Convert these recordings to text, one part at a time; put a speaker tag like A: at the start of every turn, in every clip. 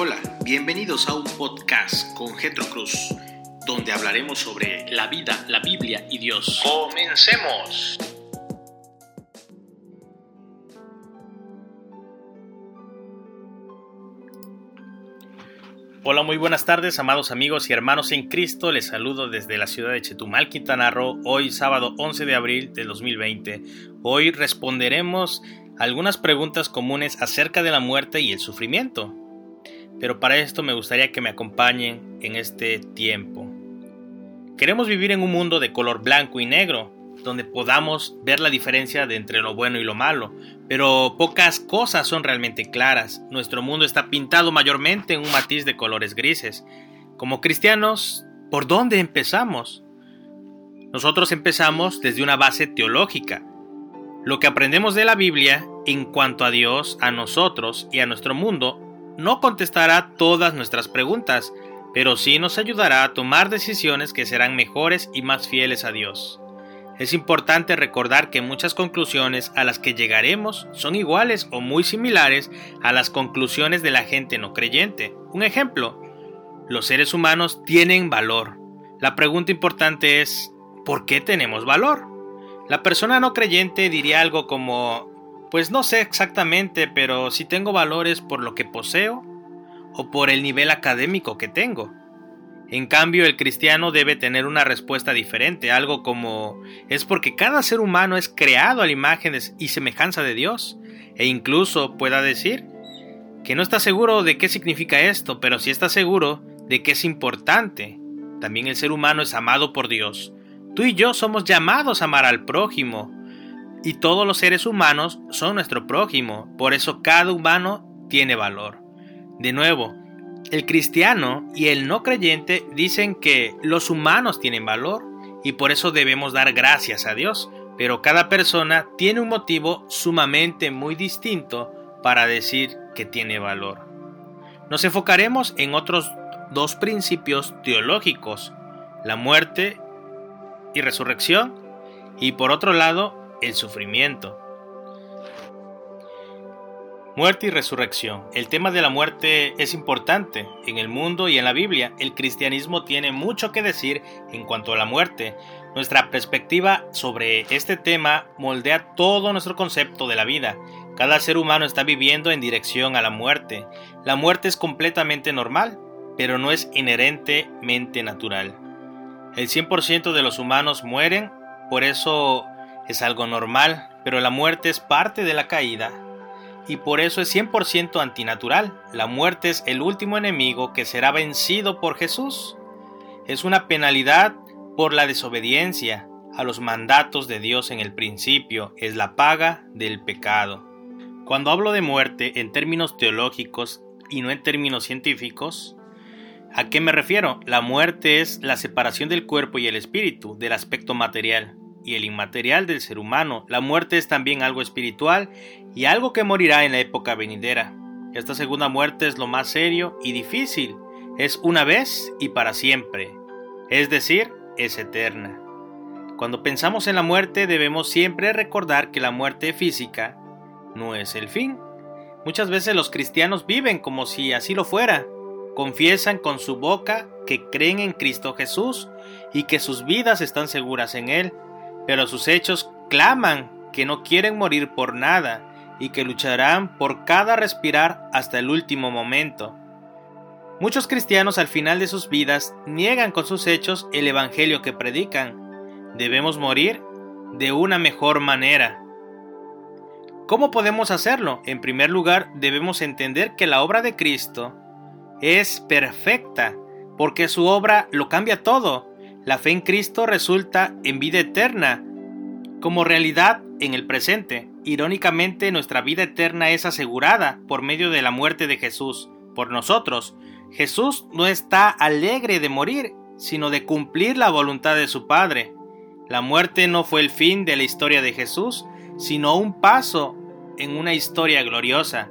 A: Hola, bienvenidos a un podcast con Getro Cruz, donde hablaremos sobre la vida, la Biblia y Dios. ¡Comencemos! Hola, muy buenas tardes, amados amigos y hermanos en Cristo. Les saludo desde la ciudad de Chetumal, Quintana Roo, hoy sábado 11 de abril del 2020. Hoy responderemos algunas preguntas comunes acerca de la muerte y el sufrimiento. Pero para esto me gustaría que me acompañen en este tiempo. Queremos vivir en un mundo de color blanco y negro, donde podamos ver la diferencia entre lo bueno y lo malo, pero pocas cosas son realmente claras. Nuestro mundo está pintado mayormente en un matiz de colores grises. Como cristianos, ¿por dónde empezamos? Nosotros empezamos desde una base teológica. Lo que aprendemos de la Biblia en cuanto a Dios, a nosotros y a nuestro mundo no contestará todas nuestras preguntas, pero sí nos ayudará a tomar decisiones que serán mejores y más fieles a Dios. Es importante recordar que muchas conclusiones a las que llegaremos son iguales o muy similares a las conclusiones de la gente no creyente. Un ejemplo, los seres humanos tienen valor. La pregunta importante es, ¿por qué tenemos valor? La persona no creyente diría algo como, pues no sé exactamente, pero si tengo valores por lo que poseo o por el nivel académico que tengo. En cambio, el cristiano debe tener una respuesta diferente, algo como es porque cada ser humano es creado a la imagen y semejanza de Dios, e incluso pueda decir que no está seguro de qué significa esto, pero sí está seguro de que es importante. También el ser humano es amado por Dios. Tú y yo somos llamados a amar al prójimo, y todos los seres humanos son nuestro prójimo, por eso cada humano tiene valor. De nuevo, el cristiano y el no creyente dicen que los humanos tienen valor y por eso debemos dar gracias a Dios, pero cada persona tiene un motivo sumamente muy distinto para decir que tiene valor. Nos enfocaremos en otros dos principios teológicos, la muerte y resurrección, y por otro lado, el sufrimiento. Muerte y resurrección. El tema de la muerte es importante. En el mundo y en la Biblia, el cristianismo tiene mucho que decir en cuanto a la muerte. Nuestra perspectiva sobre este tema moldea todo nuestro concepto de la vida. Cada ser humano está viviendo en dirección a la muerte. La muerte es completamente normal, pero no es inherentemente natural. El 100% de los humanos mueren, por eso es algo normal, pero la muerte es parte de la caída y por eso es 100% antinatural. La muerte es el último enemigo que será vencido por Jesús. Es una penalidad por la desobediencia a los mandatos de Dios en el principio, es la paga del pecado. Cuando hablo de muerte en términos teológicos y no en términos científicos, ¿a qué me refiero? La muerte es la separación del cuerpo y el espíritu, del aspecto material y el inmaterial del ser humano. La muerte es también algo espiritual y algo que morirá en la época venidera. Esta segunda muerte es lo más serio y difícil. Es una vez y para siempre. Es decir, es eterna. Cuando pensamos en la muerte debemos siempre recordar que la muerte física no es el fin. Muchas veces los cristianos viven como si así lo fuera. Confiesan con su boca que creen en Cristo Jesús y que sus vidas están seguras en Él pero sus hechos claman que no quieren morir por nada y que lucharán por cada respirar hasta el último momento. Muchos cristianos al final de sus vidas niegan con sus hechos el Evangelio que predican. Debemos morir de una mejor manera. ¿Cómo podemos hacerlo? En primer lugar, debemos entender que la obra de Cristo es perfecta, porque su obra lo cambia todo. La fe en Cristo resulta en vida eterna como realidad en el presente. Irónicamente, nuestra vida eterna es asegurada por medio de la muerte de Jesús por nosotros. Jesús no está alegre de morir, sino de cumplir la voluntad de su Padre. La muerte no fue el fin de la historia de Jesús, sino un paso en una historia gloriosa.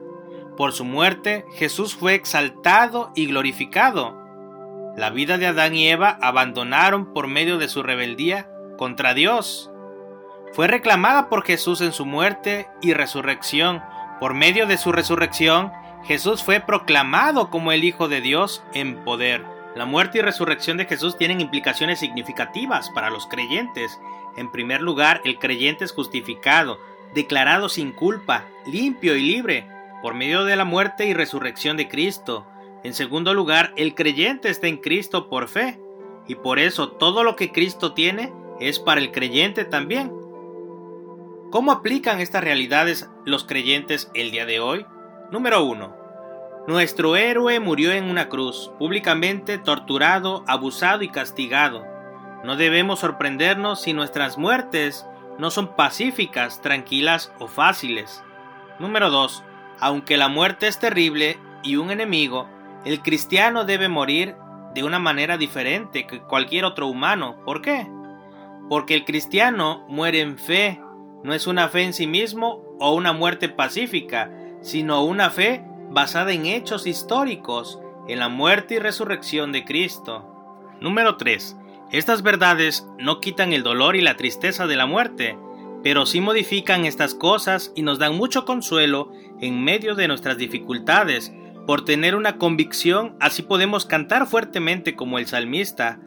A: Por su muerte, Jesús fue exaltado y glorificado. La vida de Adán y Eva abandonaron por medio de su rebeldía contra Dios. Fue reclamada por Jesús en su muerte y resurrección. Por medio de su resurrección, Jesús fue proclamado como el Hijo de Dios en poder. La muerte y resurrección de Jesús tienen implicaciones significativas para los creyentes. En primer lugar, el creyente es justificado, declarado sin culpa, limpio y libre, por medio de la muerte y resurrección de Cristo. En segundo lugar, el creyente está en Cristo por fe, y por eso todo lo que Cristo tiene es para el creyente también. ¿Cómo aplican estas realidades los creyentes el día de hoy? Número 1. Nuestro héroe murió en una cruz, públicamente torturado, abusado y castigado. No debemos sorprendernos si nuestras muertes no son pacíficas, tranquilas o fáciles. Número 2. Aunque la muerte es terrible y un enemigo, el cristiano debe morir de una manera diferente que cualquier otro humano. ¿Por qué? Porque el cristiano muere en fe, no es una fe en sí mismo o una muerte pacífica, sino una fe basada en hechos históricos, en la muerte y resurrección de Cristo. Número 3. Estas verdades no quitan el dolor y la tristeza de la muerte, pero sí modifican estas cosas y nos dan mucho consuelo en medio de nuestras dificultades. Por tener una convicción, así podemos cantar fuertemente como el salmista.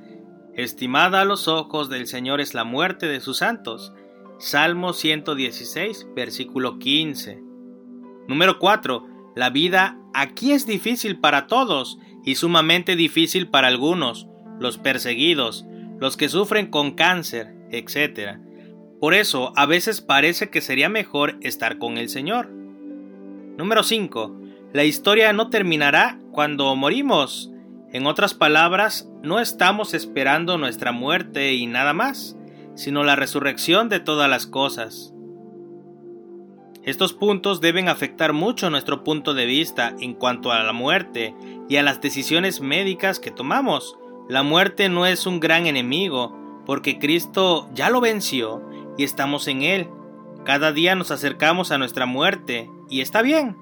A: Estimada a los ojos del Señor es la muerte de sus santos. Salmo 116, versículo 15. Número 4. La vida aquí es difícil para todos y sumamente difícil para algunos, los perseguidos, los que sufren con cáncer, etc. Por eso a veces parece que sería mejor estar con el Señor. Número 5. La historia no terminará cuando morimos. En otras palabras, no estamos esperando nuestra muerte y nada más, sino la resurrección de todas las cosas. Estos puntos deben afectar mucho nuestro punto de vista en cuanto a la muerte y a las decisiones médicas que tomamos. La muerte no es un gran enemigo, porque Cristo ya lo venció y estamos en Él. Cada día nos acercamos a nuestra muerte, y está bien,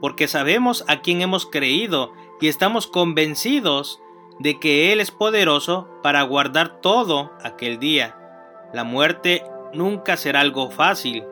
A: porque sabemos a quién hemos creído y estamos convencidos de que Él es poderoso para guardar todo aquel día. La muerte nunca será algo fácil,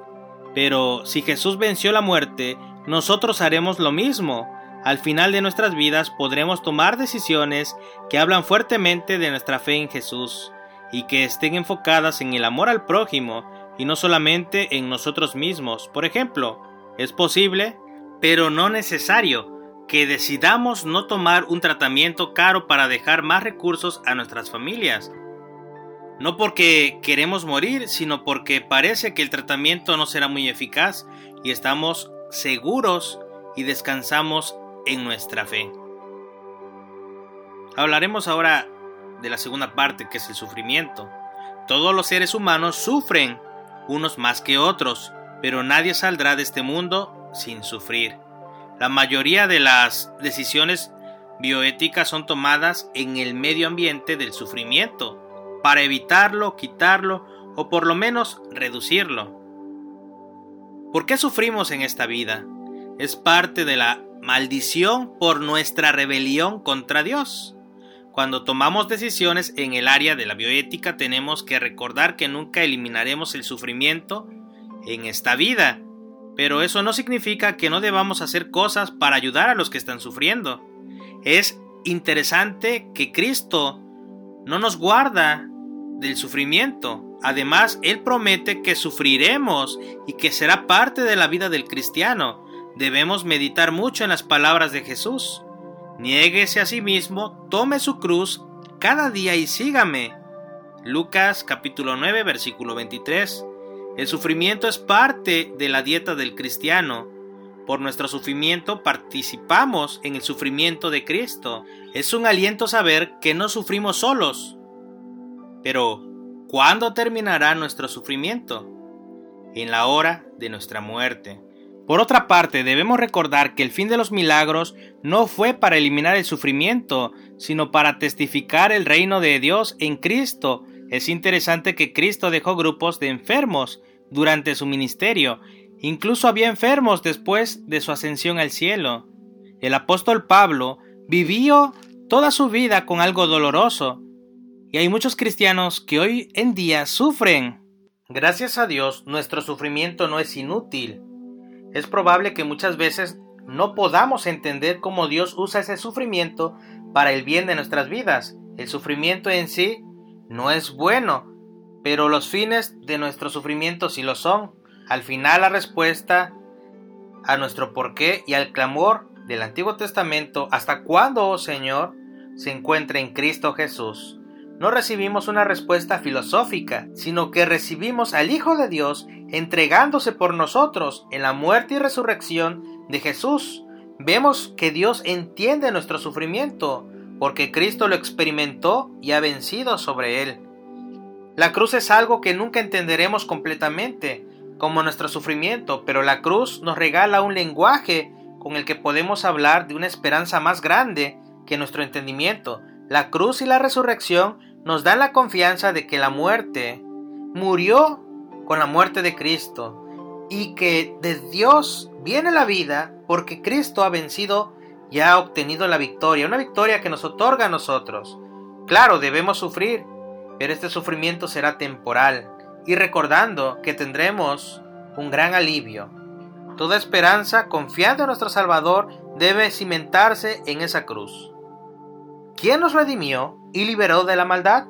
A: pero si Jesús venció la muerte, nosotros haremos lo mismo. Al final de nuestras vidas podremos tomar decisiones que hablan fuertemente de nuestra fe en Jesús y que estén enfocadas en el amor al prójimo y no solamente en nosotros mismos. Por ejemplo, es posible, pero no necesario, que decidamos no tomar un tratamiento caro para dejar más recursos a nuestras familias no porque queremos morir, sino porque parece que el tratamiento no será muy eficaz y estamos seguros y descansamos en nuestra fe. Hablaremos ahora de la segunda parte, que es el sufrimiento. Todos los seres humanos sufren, unos más que otros, pero nadie saldrá de este mundo sin sufrir. La mayoría de las decisiones bioéticas son tomadas en el medio ambiente del sufrimiento, para evitarlo, quitarlo o por lo menos reducirlo. ¿Por qué sufrimos en esta vida? Es parte de la maldición por nuestra rebelión contra Dios. Cuando tomamos decisiones en el área de la bioética tenemos que recordar que nunca eliminaremos el sufrimiento en esta vida, pero eso no significa que no debamos hacer cosas para ayudar a los que están sufriendo. Es interesante que Cristo no nos guarda del sufrimiento. Además, Él promete que sufriremos y que será parte de la vida del cristiano. Debemos meditar mucho en las palabras de Jesús. Niéguese a sí mismo, tome su cruz cada día y sígame. Lucas capítulo 9 versículo 23. El sufrimiento es parte de la dieta del cristiano. Por nuestro sufrimiento participamos en el sufrimiento de Cristo. Es un aliento saber que no sufrimos solos, pero, ¿cuándo terminará nuestro sufrimiento? En la hora de nuestra muerte. Por otra parte, debemos recordar que el fin de los milagros no fue para eliminar el sufrimiento, sino para testificar el reino de Dios en Cristo. Es interesante que Cristo dejó grupos de enfermos durante su ministerio. Incluso había enfermos después de su ascensión al cielo. El apóstol Pablo vivió toda su vida con algo doloroso, hay muchos cristianos que hoy en día sufren. Gracias a Dios, nuestro sufrimiento no es inútil. Es probable que muchas veces no podamos entender cómo Dios usa ese sufrimiento para el bien de nuestras vidas. El sufrimiento en sí no es bueno, pero los fines de nuestro sufrimiento sí lo son. Al final la respuesta a nuestro porqué y al clamor del Antiguo Testamento, ¿hasta cuándo, oh Señor? se encuentra en Cristo Jesús. No recibimos una respuesta filosófica, sino que recibimos al Hijo de Dios entregándose por nosotros en la muerte y resurrección de Jesús. Vemos que Dios entiende nuestro sufrimiento, porque Cristo lo experimentó y ha vencido sobre él. La cruz es algo que nunca entenderemos completamente, como nuestro sufrimiento, pero la cruz nos regala un lenguaje con el que podemos hablar de una esperanza más grande que nuestro entendimiento. La cruz y la resurrección nos dan la confianza de que la muerte murió con la muerte de Cristo y que de Dios viene la vida porque Cristo ha vencido y ha obtenido la victoria, una victoria que nos otorga a nosotros. Claro, debemos sufrir, pero este sufrimiento será temporal y recordando que tendremos un gran alivio. Toda esperanza, confiando en nuestro Salvador, debe cimentarse en esa cruz. ¿Quién nos redimió y liberó de la maldad?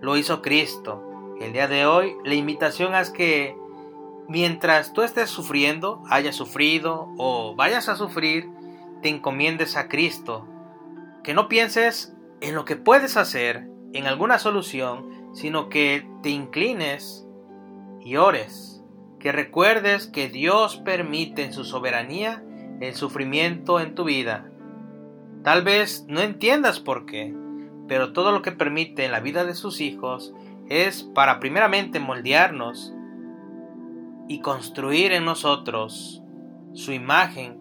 A: Lo hizo Cristo. El día de hoy la invitación es que mientras tú estés sufriendo, hayas sufrido o vayas a sufrir, te encomiendes a Cristo. Que no pienses en lo que puedes hacer, en alguna solución, sino que te inclines y ores. Que recuerdes que Dios permite en su soberanía el sufrimiento en tu vida. Tal vez no entiendas por qué, pero todo lo que permite en la vida de sus hijos es para primeramente moldearnos y construir en nosotros su imagen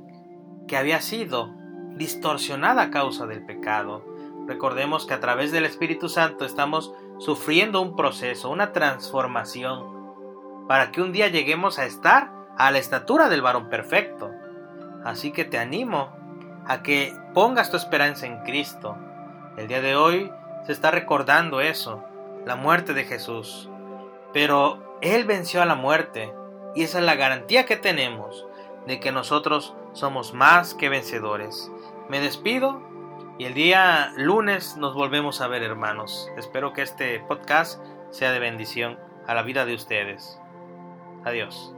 A: que había sido distorsionada a causa del pecado. Recordemos que a través del Espíritu Santo estamos sufriendo un proceso, una transformación, para que un día lleguemos a estar a la estatura del varón perfecto. Así que te animo a que pongas tu esperanza en Cristo. El día de hoy se está recordando eso, la muerte de Jesús. Pero Él venció a la muerte y esa es la garantía que tenemos de que nosotros somos más que vencedores. Me despido y el día lunes nos volvemos a ver hermanos. Espero que este podcast sea de bendición a la vida de ustedes. Adiós.